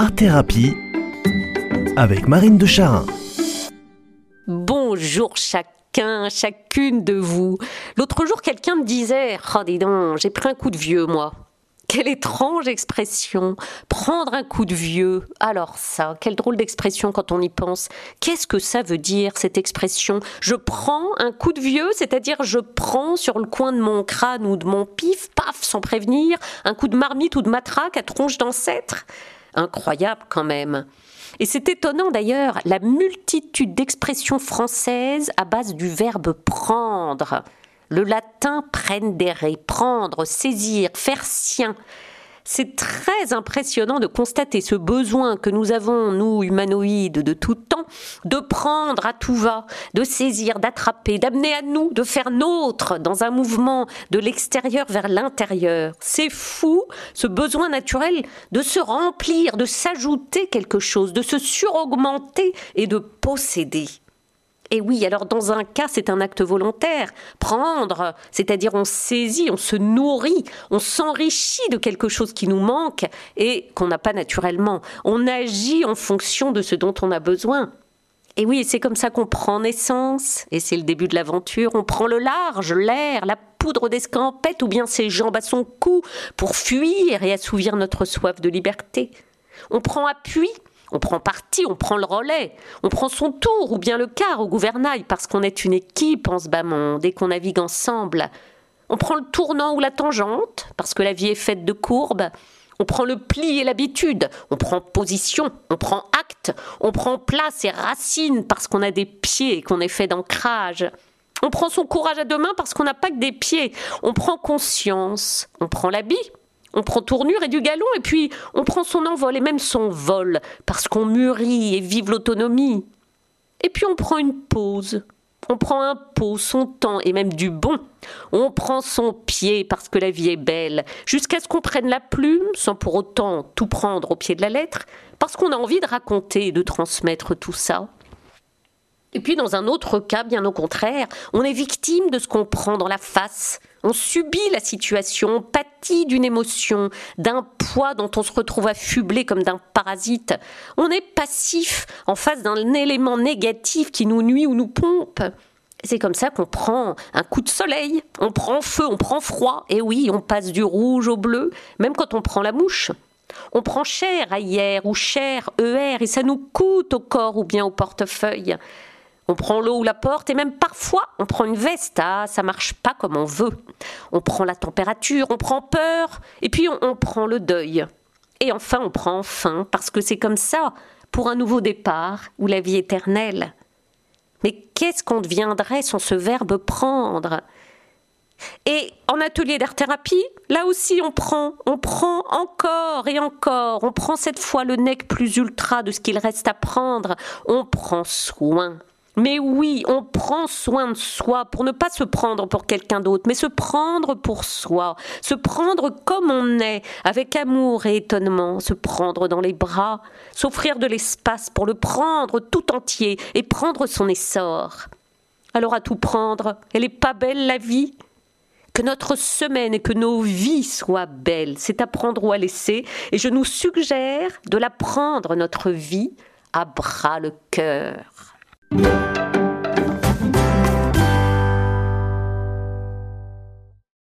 Art Thérapie avec Marine de Charin. Bonjour chacun, chacune de vous. L'autre jour, quelqu'un me disait Oh, dis donc, j'ai pris un coup de vieux, moi. Quelle étrange expression Prendre un coup de vieux. Alors ça, quelle drôle d'expression quand on y pense. Qu'est-ce que ça veut dire cette expression? Je prends un coup de vieux, c'est-à-dire je prends sur le coin de mon crâne ou de mon pif, paf, sans prévenir, un coup de marmite ou de matraque à tronche d'ancêtre? Incroyable quand même. Et c'est étonnant d'ailleurs, la multitude d'expressions françaises à base du verbe prendre. Le latin prendere, prendre, saisir, faire sien. C'est très impressionnant de constater ce besoin que nous avons, nous humanoïdes de tout temps, de prendre à tout va, de saisir, d'attraper, d'amener à nous, de faire nôtre dans un mouvement de l'extérieur vers l'intérieur. C'est fou, ce besoin naturel de se remplir, de s'ajouter quelque chose, de se suraugmenter et de posséder. Et oui, alors dans un cas, c'est un acte volontaire. Prendre, c'est-à-dire on saisit, on se nourrit, on s'enrichit de quelque chose qui nous manque et qu'on n'a pas naturellement. On agit en fonction de ce dont on a besoin. Et oui, c'est comme ça qu'on prend naissance, et c'est le début de l'aventure. On prend le large, l'air, la poudre d'escampette ou bien ses jambes à son cou pour fuir et assouvir notre soif de liberté. On prend appui, on prend parti, on prend le relais, on prend son tour ou bien le quart au gouvernail parce qu'on est une équipe en ce bas monde et qu'on navigue ensemble. On prend le tournant ou la tangente parce que la vie est faite de courbes. On prend le pli et l'habitude, on prend position, on prend acte, on prend place et racine parce qu'on a des pieds et qu'on est fait d'ancrage. On prend son courage à deux mains parce qu'on n'a pas que des pieds. On prend conscience, on prend l'habit, on prend tournure et du galon, et puis on prend son envol et même son vol, parce qu'on mûrit et vive l'autonomie. Et puis on prend une pause. On prend un pot, son temps et même du bon. On prend son pied parce que la vie est belle, jusqu'à ce qu'on prenne la plume, sans pour autant tout prendre au pied de la lettre, parce qu'on a envie de raconter et de transmettre tout ça. Et puis dans un autre cas, bien au contraire, on est victime de ce qu'on prend dans la face. On subit la situation, on pâtit d'une émotion, d'un poids dont on se retrouve affublé comme d'un parasite. On est passif en face d'un élément négatif qui nous nuit ou nous pompe. C'est comme ça qu'on prend un coup de soleil, on prend feu, on prend froid, et oui, on passe du rouge au bleu, même quand on prend la mouche. On prend cher à ou cher ER et ça nous coûte au corps ou bien au portefeuille. On prend l'eau ou la porte et même parfois on prend une veste. Ah, ça marche pas comme on veut. On prend la température, on prend peur et puis on, prend le deuil. Et enfin, on prend faim parce que c'est comme ça pour un nouveau départ ou la vie éternelle. Mais qu'est-ce qu'on deviendrait sans ce verbe prendre? Et en atelier d'art-thérapie, là aussi on prend, on prend encore et encore, on prend cette fois le nec plus ultra de ce qu'il reste à prendre, on prend soin. Mais oui, on prend soin de soi pour ne pas se prendre pour quelqu'un d'autre, mais se prendre pour soi, se prendre comme on est, avec amour et étonnement, se prendre dans les bras, s'offrir de l'espace pour le prendre tout entier et prendre son essor. Alors à tout prendre, elle est pas belle la vie? Que notre semaine et que nos vies soient belles, c'est à prendre ou à laisser, et je nous suggère de la prendre, notre vie, à bras le cœur.